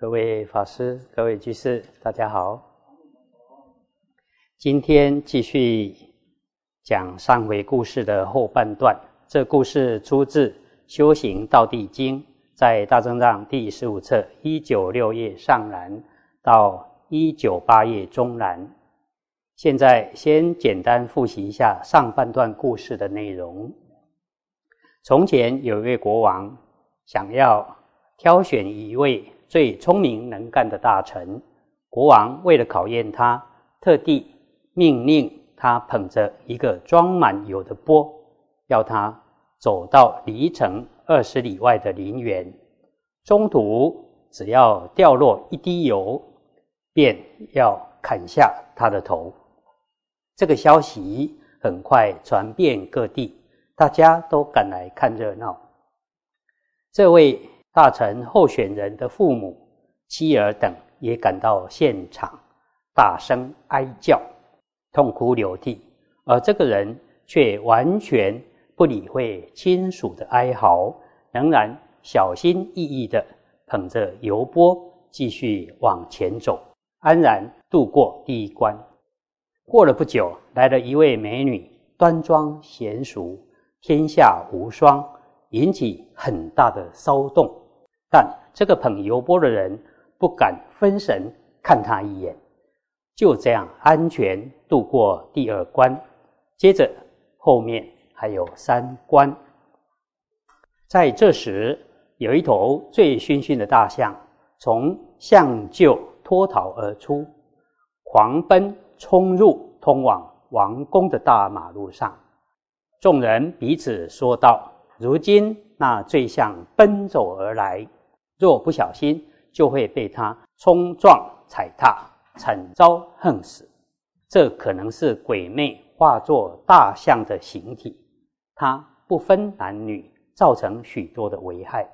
各位法师、各位居士，大家好。今天继续讲上回故事的后半段。这故事出自《修行道地经》，在大正藏第十五册一九六页上栏到一九八页中栏。现在先简单复习一下上半段故事的内容。从前有一位国王，想要挑选一位最聪明能干的大臣。国王为了考验他，特地命令他捧着一个装满油的钵，要他走到离城二十里外的林园，中途只要掉落一滴油，便要砍下他的头。这个消息很快传遍各地，大家都赶来看热闹。这位大臣候选人的父母、妻儿等也赶到现场，大声哀叫，痛哭流涕。而这个人却完全不理会亲属的哀嚎，仍然小心翼翼地捧着油钵继续往前走，安然度过第一关。过了不久，来了一位美女，端庄娴熟，天下无双，引起很大的骚动。但这个捧油钵的人不敢分神看他一眼，就这样安全度过第二关。接着后面还有三关。在这时，有一头醉醺醺的大象从象臼脱逃而出，狂奔。冲入通往王宫的大马路上，众人彼此说道：“如今那醉象奔走而来，若不小心，就会被他冲撞踩踏，惨遭横死。这可能是鬼魅化作大象的形体，它不分男女，造成许多的危害。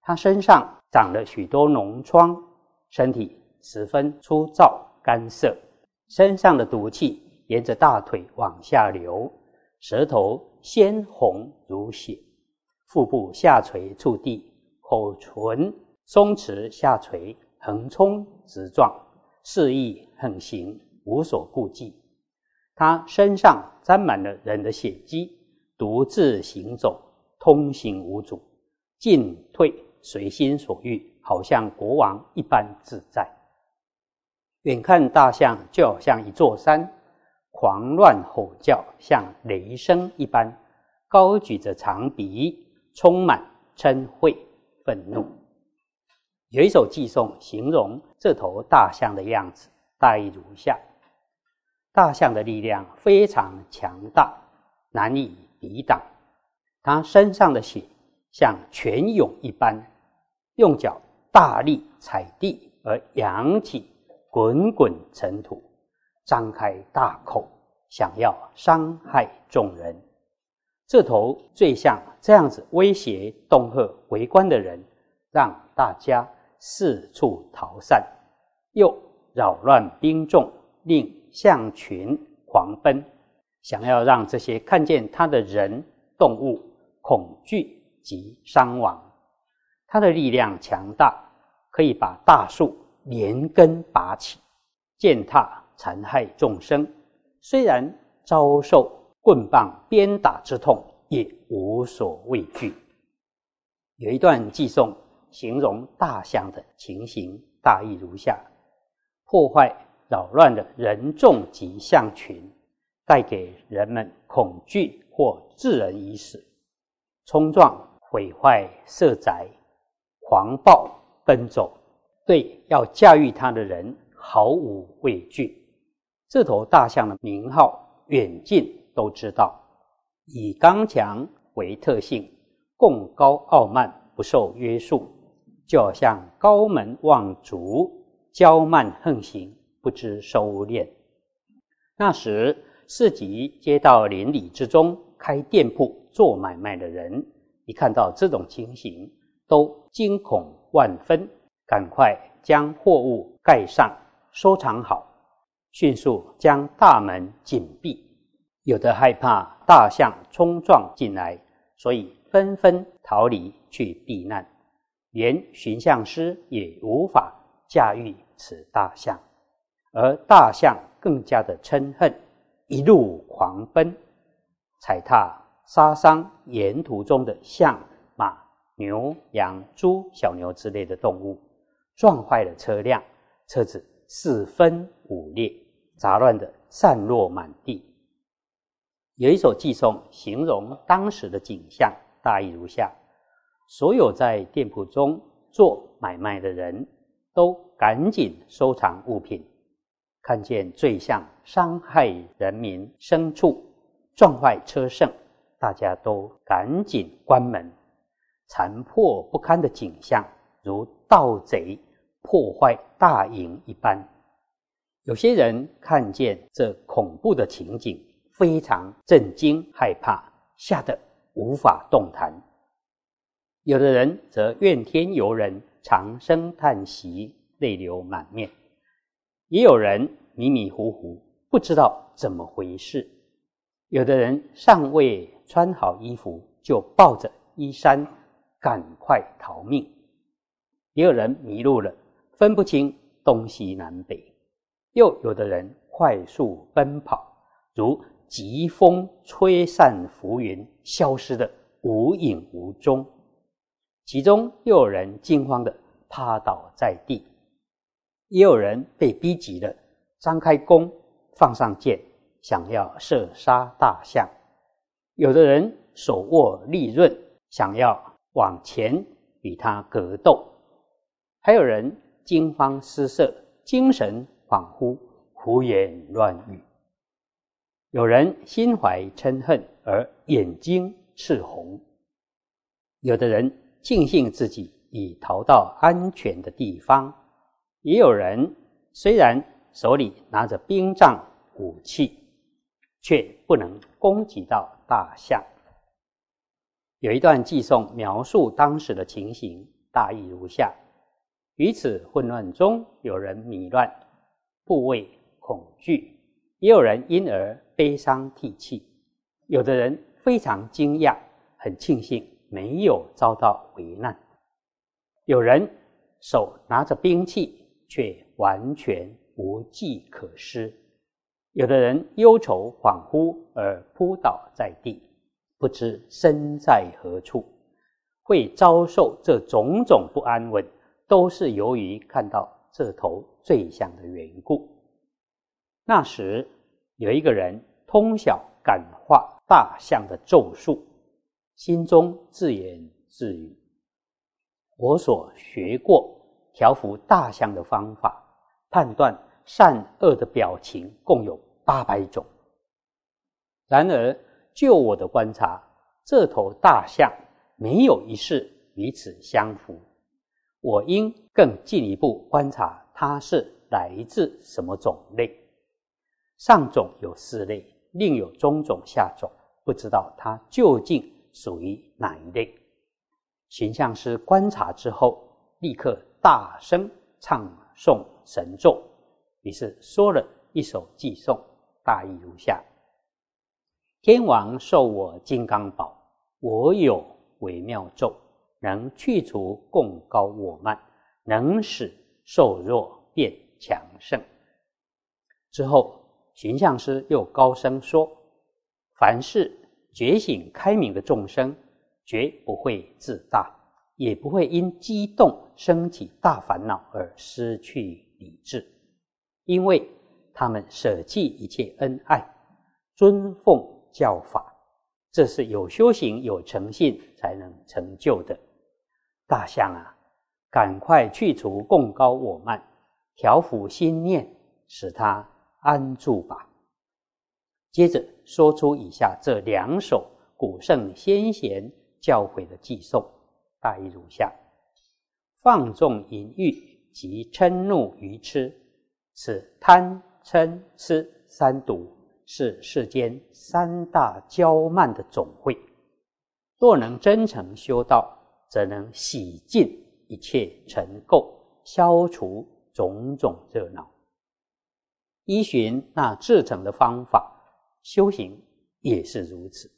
它身上长了许多脓疮，身体十分粗糙干涩。”身上的毒气沿着大腿往下流，舌头鲜红如血，腹部下垂触地，口唇松弛下垂，横冲直撞，肆意横行，无所顾忌。他身上沾满了人的血迹，独自行走，通行无阻，进退随心所欲，好像国王一般自在。远看大象就好像一座山，狂乱吼叫，像雷声一般，高举着长鼻，充满嗔恚愤怒。有一首寄颂形容这头大象的样子，大意如下：大象的力量非常强大，难以抵挡。它身上的血像泉涌一般，用脚大力踩地而扬起。滚滚尘土，张开大口，想要伤害众人。这头最像这样子威胁恫吓围观的人，让大家四处逃散，又扰乱兵众，令象群狂奔，想要让这些看见他的人、动物恐惧及伤亡。他的力量强大，可以把大树。连根拔起，践踏残害众生。虽然遭受棍棒鞭打之痛，也无所畏惧。有一段寄颂，形容大象的情形，大意如下：破坏扰乱的人众及象群，带给人们恐惧或致人于死；冲撞毁坏色宅，狂暴奔走。对要驾驭它的人毫无畏惧。这头大象的名号，远近都知道。以刚强为特性，共高傲慢，不受约束，就像高门望族，骄慢横行，不知收敛。那时，市集街道邻里之中，开店铺做买卖的人，一看到这种情形，都惊恐万分。赶快将货物盖上，收藏好，迅速将大门紧闭。有的害怕大象冲撞进来，所以纷纷逃离去避难；连寻象师也无法驾驭此大象，而大象更加的嗔恨，一路狂奔，踩踏杀伤沿途中的象、马、牛、羊、猪、小牛之类的动物，撞坏了车辆，车子四分五裂，杂乱的散落满地。有一首寄送形容当时的景象，大意如下。所有在店铺中做买卖的人都赶紧收藏物品，看见罪象伤害人民牲畜、撞坏车胜，大家都赶紧关门。残破不堪的景象，如盗贼破坏大营一般。有些人看见这恐怖的情景，非常震惊、害怕，吓得无法动弹。有的人则怨天尤人，长声叹息，泪流满面；也有人迷迷糊糊，不知道怎么回事。有的人尚未穿好衣服，就抱着衣衫赶快逃命；也有人迷路了，分不清东西南北；又有的人快速奔跑，如疾风吹散浮云，消失的无影无踪。其中又有人惊慌的趴倒在地，也有人被逼急了，张开弓，放上箭，想要射杀大象；有的人手握利刃，想要往前与他格斗；还有人惊慌失色，精神恍惚，胡言乱语；有人心怀嗔恨而眼睛赤红；有的人。庆幸自己已逃到安全的地方，也有人虽然手里拿着兵杖武器，却不能攻击到大象。有一段寄颂描述当时的情形，大意如下：于此混乱中，有人迷乱、部畏恐惧，也有人因而悲伤涕泣，有的人非常惊讶，很庆幸。没有遭到危难，有人手拿着兵器，却完全无计可施；有的人忧愁恍惚而扑倒在地，不知身在何处。会遭受这种种不安稳，都是由于看到这头罪象的缘故。那时有一个人通晓感化大象的咒术。心中自言自语：“我所学过调伏大象的方法，判断善恶的表情共有八百种。然而，就我的观察，这头大象没有一事与此相符。我应更进一步观察它是来自什么种类。上种有四类，另有中种、下种，不知道它究竟。”属于哪一类？形象师观察之后，立刻大声唱诵神咒，于是说了一首寄颂，大意如下：天王授我金刚宝，我有微妙咒，能去除共高我慢，能使瘦弱变强盛。之后，形象师又高声说：凡是。觉醒开明的众生，绝不会自大，也不会因激动升起大烦恼而失去理智，因为他们舍弃一切恩爱，尊奉教法，这是有修行、有诚信才能成就的。大象啊，赶快去除共高我慢，调伏心念，使它安住吧。接着说出以下这两首古圣先贤教诲的寄颂，大意如下：放纵淫欲及嗔怒愚痴，此贪嗔痴三毒，是世间三大骄慢的总会。若能真诚修道，则能洗尽一切尘垢，消除种种热闹。依循那至诚的方法。修行也是如此，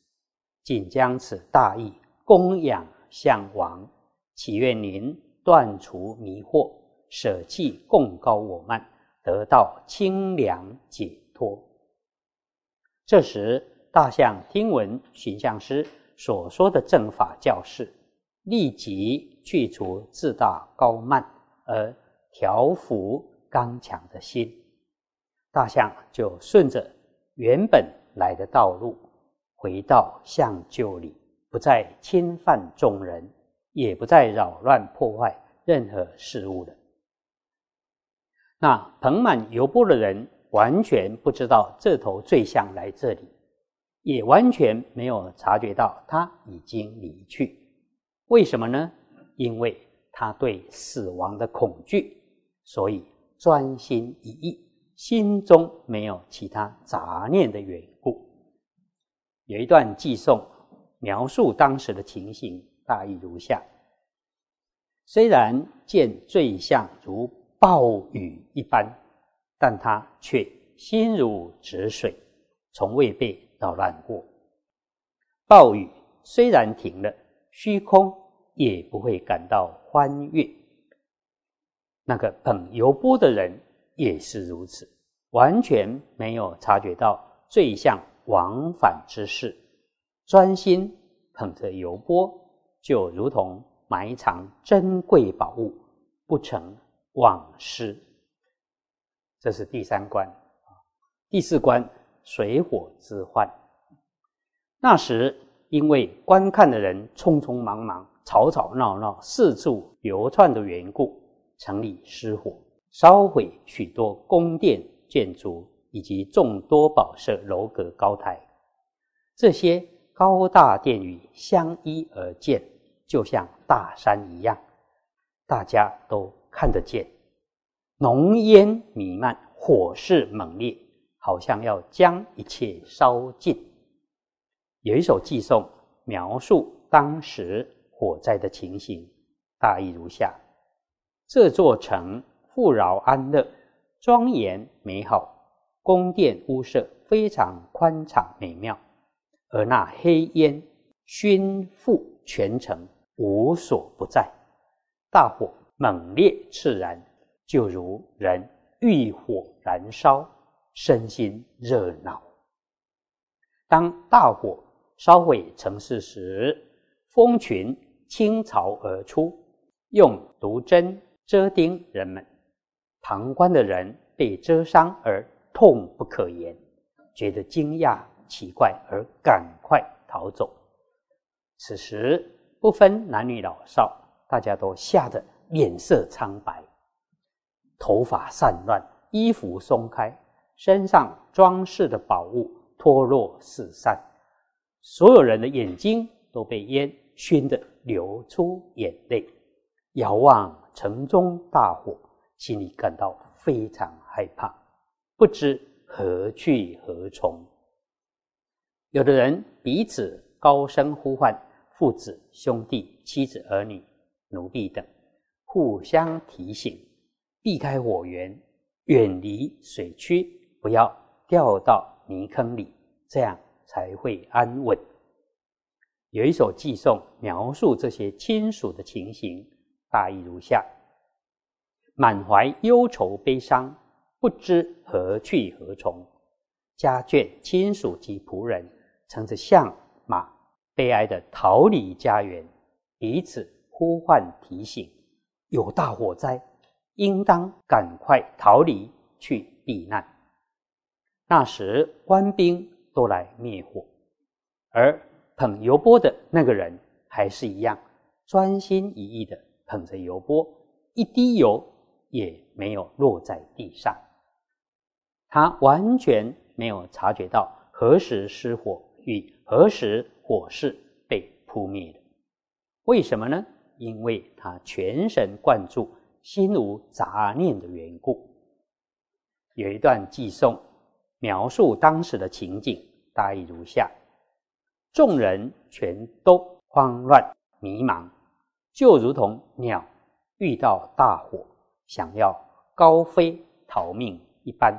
仅将此大义供养向王，祈愿您断除迷惑，舍弃共高我慢，得到清凉解脱。这时，大象听闻寻相师所说的正法教示，立即去除自大高慢，而调伏刚强的心。大象就顺着原本来的道路，回到象臼里，不再侵犯众人，也不再扰乱破坏任何事物了。那盆满油布的人完全不知道这头醉象来这里。也完全没有察觉到他已经离去，为什么呢？因为他对死亡的恐惧，所以专心一意，心中没有其他杂念的缘故。有一段寄颂描述当时的情形，大意如下：虽然见醉象如暴雨一般，但他却心如止水，从未被。扰乱过，暴雨虽然停了，虚空也不会感到欢悦。那个捧油钵的人也是如此，完全没有察觉到坠向往返之事，专心捧着油钵，就如同埋藏珍贵宝物，不成往失。这是第三关第四关。水火之患。那时，因为观看的人匆匆忙忙、吵吵闹闹、四处流窜的缘故，城里失火，烧毁许多宫殿建筑以及众多宝舍楼阁高台。这些高大殿宇相依而建，就像大山一样，大家都看得见。浓烟弥漫，火势猛烈。好像要将一切烧尽。有一首寄颂描述当时火灾的情形，大意如下：这座城富饶安乐，庄严美好，宫殿屋舍非常宽敞美妙，而那黑烟熏覆全城，无所不在。大火猛烈炽然，就如人欲火燃烧。身心热闹。当大火烧毁城市时，蜂群倾巢而出，用毒针蛰叮人们。旁观的人被蛰伤而痛不可言，觉得惊讶奇怪而赶快逃走。此时不分男女老少，大家都吓得脸色苍白，头发散乱，衣服松开。身上装饰的宝物脱落四散，所有人的眼睛都被烟熏得流出眼泪，遥望城中大火，心里感到非常害怕，不知何去何从。有的人彼此高声呼唤，父子、兄弟、妻子、儿女、奴婢等，互相提醒，避开火源，远离水区。不要掉到泥坑里，这样才会安稳。有一首寄颂描述这些亲属的情形，大意如下：满怀忧愁悲伤，不知何去何从。家眷、亲属及仆人乘着象马，悲哀的逃离家园，彼此呼唤提醒：有大火灾，应当赶快逃离去避难。那时官兵都来灭火，而捧油钵的那个人还是一样专心一意的捧着油钵，一滴油也没有落在地上。他完全没有察觉到何时失火与何时火势被扑灭的。为什么呢？因为他全神贯注、心无杂念的缘故。有一段寄颂。描述当时的情景，大意如下：众人全都慌乱迷茫，就如同鸟遇到大火，想要高飞逃命一般。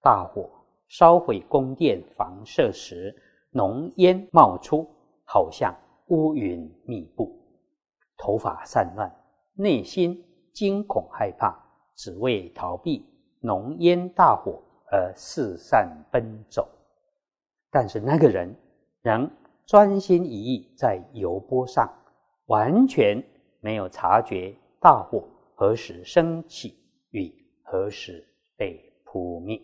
大火烧毁宫殿房舍时，浓烟冒出，好像乌云密布，头发散乱，内心惊恐害怕，只为逃避浓烟大火而四散奔走。但是那个人仍专心一意在油锅上，完全没有察觉大火何时升起与何时被扑灭，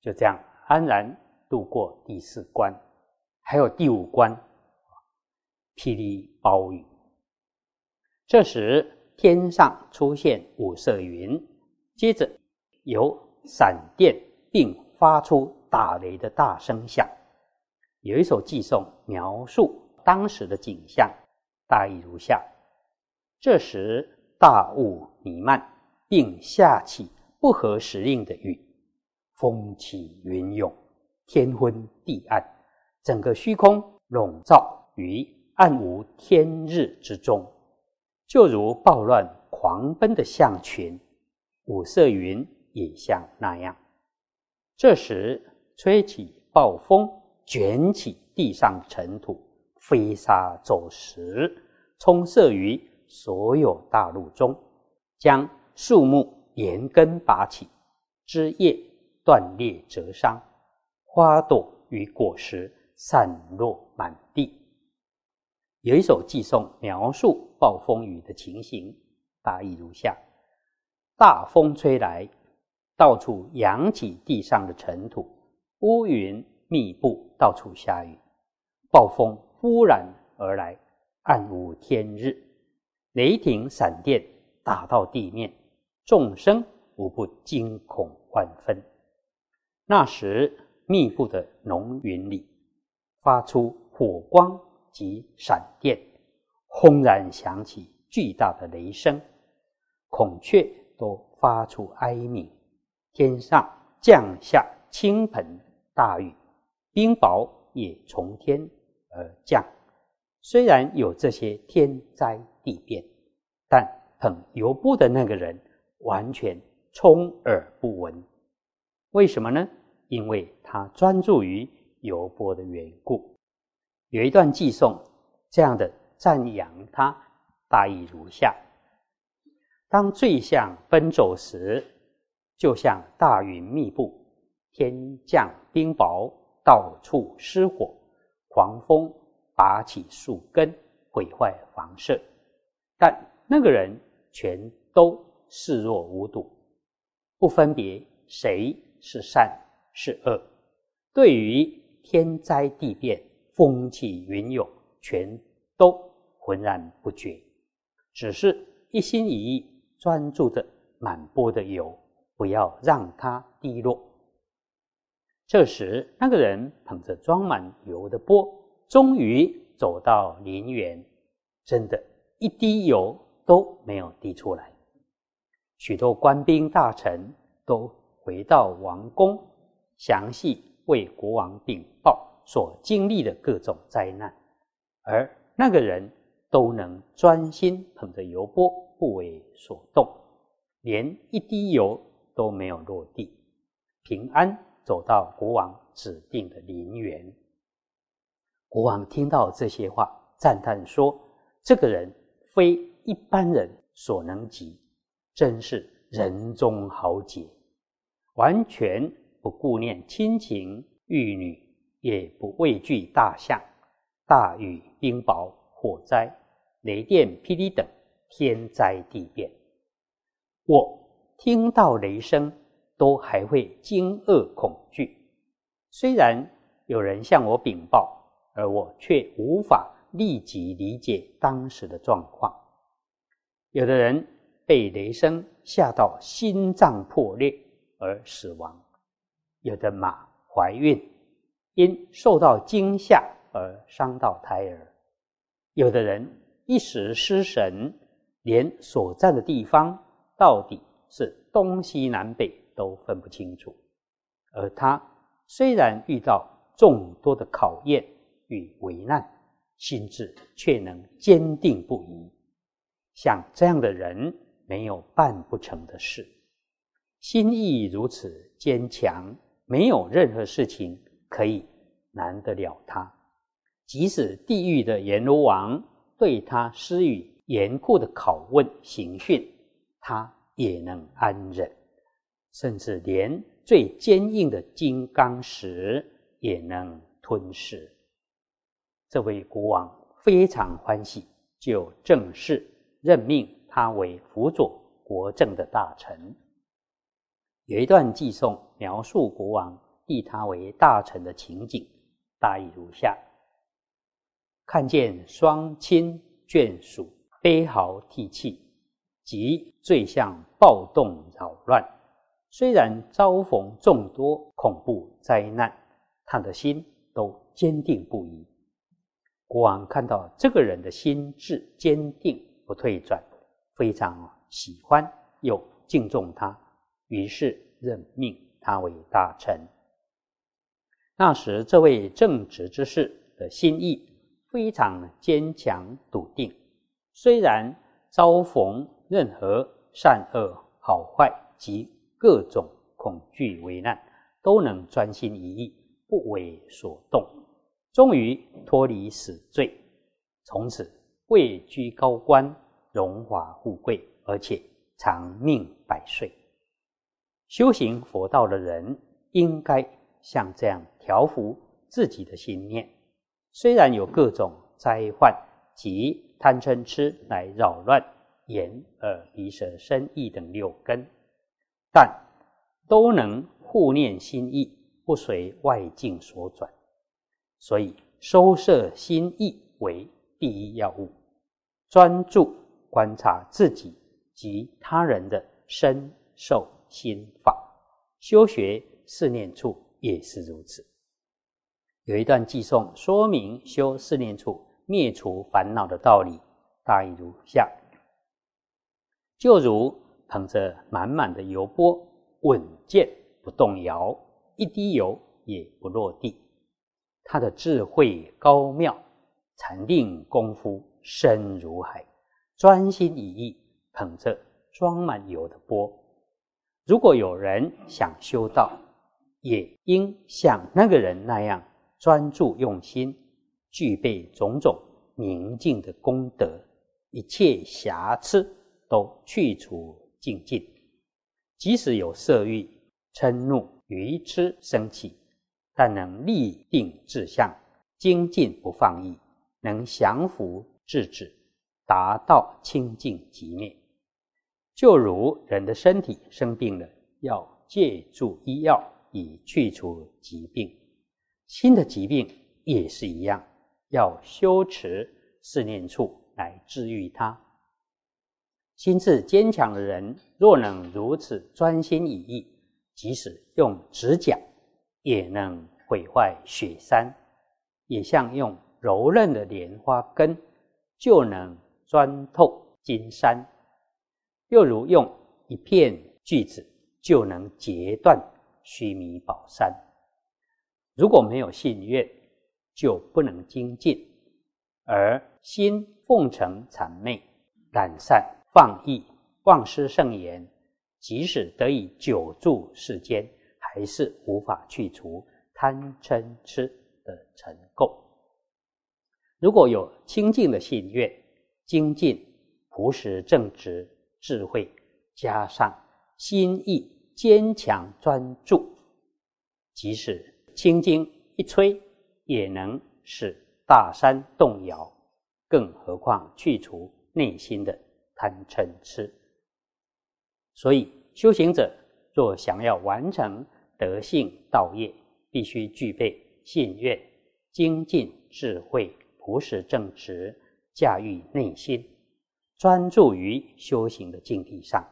就这样安然度过第四关。还有第五关，霹雳暴雨。这时天上出现五色云，接着有闪电，并发出打雷的大声响。有一首寄颂描述当时的景象，大意如下：这时大雾弥漫，并下起不合时令的雨，风起云涌，天昏地暗。整个虚空笼罩于暗无天日之中，就如暴乱狂奔的象群，五色云也像那样。这时吹起暴风，卷起地上尘土，飞沙走石，冲射于所有大陆中，将树木连根拔起，枝叶断裂折伤，花朵与果实。散落满地。有一首寄送描述暴风雨的情形，大意如下：大风吹来，到处扬起地上的尘土，乌云密布，到处下雨。暴风忽然而来，暗无天日，雷霆闪电打到地面，众生无不惊恐万分。那时密布的浓云里。发出火光及闪电，轰然响起巨大的雷声，孔雀都发出哀鸣，天上降下倾盆大雨，冰雹也从天而降。虽然有这些天灾地变，但捧油钵的那个人完全充耳不闻。为什么呢？因为他专注于。油钵的缘故，有一段寄颂这样的赞扬他，大意如下：当醉象奔走时，就像大云密布，天降冰雹，到处失火，狂风拔起树根，毁坏房舍，但那个人全都视若无睹，不分别谁是善是恶，对于。天灾地变，风起云涌，全都浑然不觉，只是一心一意专注着满钵的油，不要让它滴落。这时，那个人捧着装满油的钵，终于走到林园，真的，一滴油都没有滴出来。许多官兵大臣都回到王宫，详细。为国王禀报所经历的各种灾难，而那个人都能专心捧着油钵，不为所动，连一滴油都没有落地，平安走到国王指定的陵园。国王听到这些话，赞叹说：“这个人非一般人所能及，真是人中豪杰，完全。”不顾念亲情玉女，也不畏惧大象、大雨、冰雹、火灾、雷电、霹雳等天灾地变。我听到雷声，都还会惊愕恐惧。虽然有人向我禀报，而我却无法立即理解当时的状况。有的人被雷声吓到心脏破裂而死亡。有的马怀孕，因受到惊吓而伤到胎儿；有的人一时失神，连所在的地方到底是东西南北都分不清楚。而他虽然遇到众多的考验与危难，心智却能坚定不移。像这样的人，没有办不成的事，心意如此坚强。没有任何事情可以难得了他，即使地狱的阎罗王对他施予严酷的拷问刑讯，他也能安忍，甚至连最坚硬的金刚石也能吞噬。这位国王非常欢喜，就正式任命他为辅佐国政的大臣。有一段记诵描述国王立他为大臣的情景，大意如下：看见双亲眷属。悲嚎涕泣，即最像暴动扰乱。虽然遭逢众多恐怖灾难，他的心都坚定不移。国王看到这个人的心智坚定不退转，非常喜欢又敬重他，于是任命他为大臣。那时，这位正直之士的心意非常坚强笃定。虽然遭逢任何善恶好坏及各种恐惧危难，都能专心一意，不为所动，终于脱离死罪，从此位居高官，荣华富贵，而且长命百岁。修行佛道的人，应该像这样调伏自己的心念，虽然有各种灾患及。贪嗔痴来扰乱眼、耳、鼻、舌、身、意等六根，但都能护念心意，不随外境所转。所以收摄心意为第一要务，专注观察自己及他人的身受心法。修学四念处也是如此。有一段寄颂说明修四念处。灭除烦恼的道理，大意如下：就如捧着满满的油钵，稳健不动摇，一滴油也不落地。他的智慧高妙，禅定功夫深如海，专心一意捧着装满油的钵。如果有人想修道，也应像那个人那样专注用心。具备种种宁静的功德，一切瑕疵都去除净尽。即使有色欲、嗔怒、愚痴生起，但能立定志向，精进不放逸，能降伏制止，达到清净极灭。就如人的身体生病了，要借助医药以去除疾病，心的疾病也是一样。要修持四念处来治愈它。心智坚强的人，若能如此专心一意，即使用指甲也能毁坏雪山，也像用柔韧的莲花根就能钻透金山，又如用一片锯子就能截断须弥宝山。如果没有信愿，就不能精进，而心奉承谄媚、懒散放逸、忘失圣言，即使得以久住世间，还是无法去除贪嗔痴的尘垢。如果有清净的信愿、精进、朴实正直、智慧，加上心意坚强专注，即使轻经一吹。也能使大山动摇，更何况去除内心的贪嗔痴。所以，修行者若想要完成德性道业，必须具备信愿、精进、智慧、朴实正直，驾驭内心，专注于修行的境地上。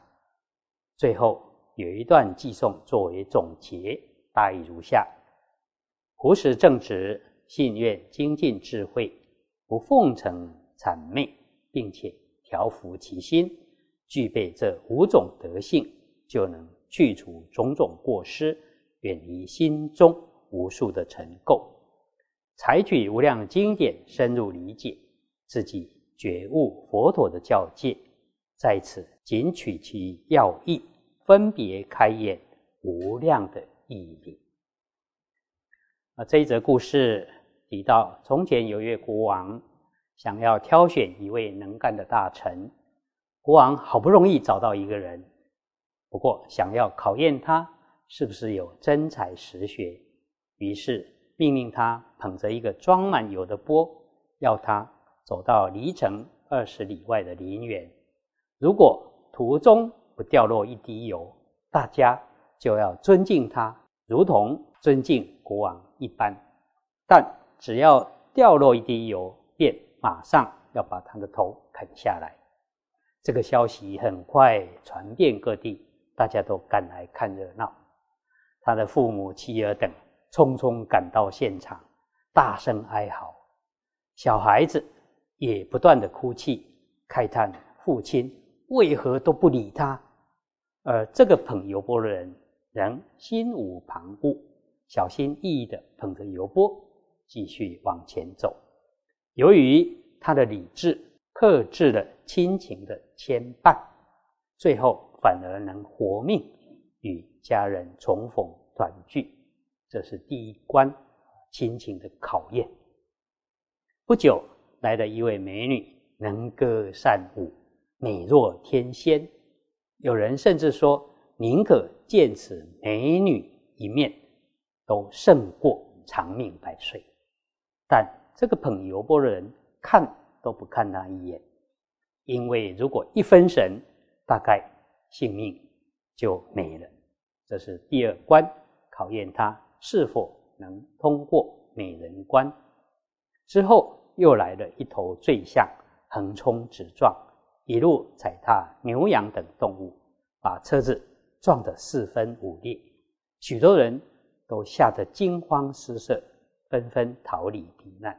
最后有一段寄送作为总结，大意如下。朴实正直，信愿精进智慧，不奉承谄媚，并且调伏其心，具备这五种德性，就能去除种种过失，远离心中无数的尘垢。采取无量经典，深入理解自己觉悟佛陀的教戒，在此仅取其要义，分别开演无量的意义。啊，这一则故事提到，从前有一位国王，想要挑选一位能干的大臣。国王好不容易找到一个人，不过想要考验他是不是有真才实学，于是命令他捧着一个装满油的钵，要他走到离城二十里外的林园。如果途中不掉落一滴油，大家就要尊敬他，如同尊敬国王一般。但只要掉落一滴油，便马上要把他的头砍下来。这个消息很快传遍各地，大家都赶来看热闹。他的父母、妻儿等匆匆赶到现场，大声哀嚎。小孩子也不断的哭泣，慨叹父亲为何都不理他。而这个捧油钵的人仍心无旁骛，小心翼翼的捧着油钵。继续往前走，由于他的理智克制了亲情的牵绊，最后反而能活命与家人重逢团聚，这是第一关亲情的考验。不久来了一位美女，能歌善舞，美若天仙。有人甚至说，宁可见此美女一面，都胜过长命百岁。但这个捧油钵的人看都不看他一眼，因为如果一分神，大概性命就没了。这是第二关，考验他是否能通过美人关。之后又来了一头醉象，横冲直撞，一路踩踏牛羊等动物，把车子撞得四分五裂，许多人都吓得惊慌失色。纷纷逃离避难，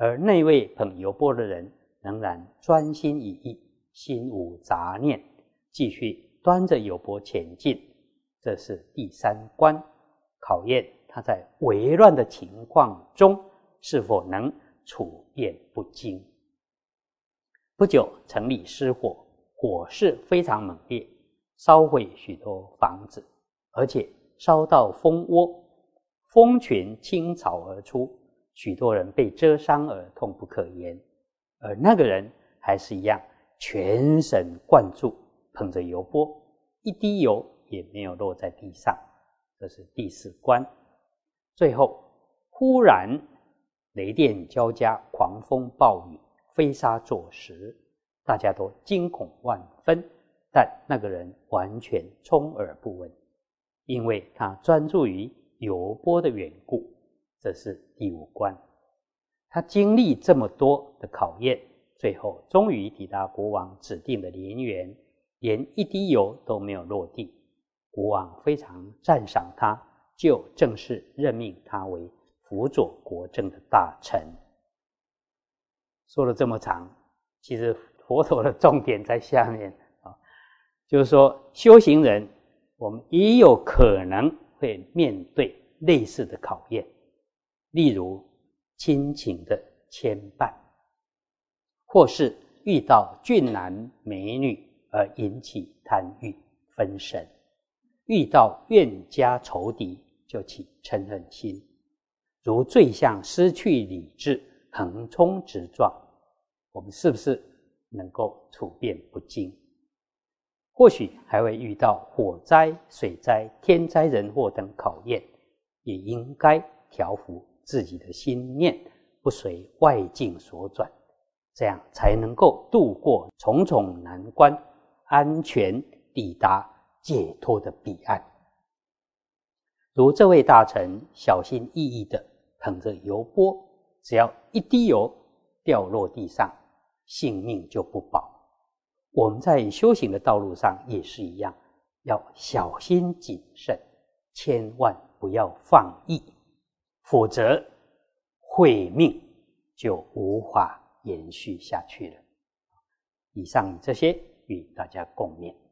而那位捧油钵的人仍然专心一意，心无杂念，继续端着油钵前进。这是第三关，考验他在危乱的情况中是否能处变不惊。不久，城里失火，火势非常猛烈，烧毁许多房子，而且烧到蜂窝。蜂群倾巢而出，许多人被蛰伤而痛不可言，而那个人还是一样全神贯注，捧着油钵，一滴油也没有落在地上。这是第四关。最后，忽然雷电交加，狂风暴雨，飞沙作石，大家都惊恐万分。但那个人完全充耳不闻，因为他专注于。油钵的缘故，这是第五关。他经历这么多的考验，最后终于抵达国王指定的陵园，连一滴油都没有落地。国王非常赞赏他，就正式任命他为辅佐国政的大臣。说了这么长，其实佛陀的重点在下面啊，就是说修行人，我们也有可能。会面对类似的考验，例如亲情的牵绊，或是遇到俊男美女而引起贪欲分神，遇到怨家仇敌就起嗔恨心，如坠象失去理智，横冲直撞，我们是不是能够处变不惊？或许还会遇到火灾、水灾、天灾人祸等考验，也应该调伏自己的心念，不随外境所转，这样才能够度过重重难关，安全抵达解脱的彼岸。如这位大臣小心翼翼的捧着油钵，只要一滴油掉落地上，性命就不保。我们在修行的道路上也是一样，要小心谨慎，千万不要放逸，否则慧命就无法延续下去了。以上这些与大家共勉。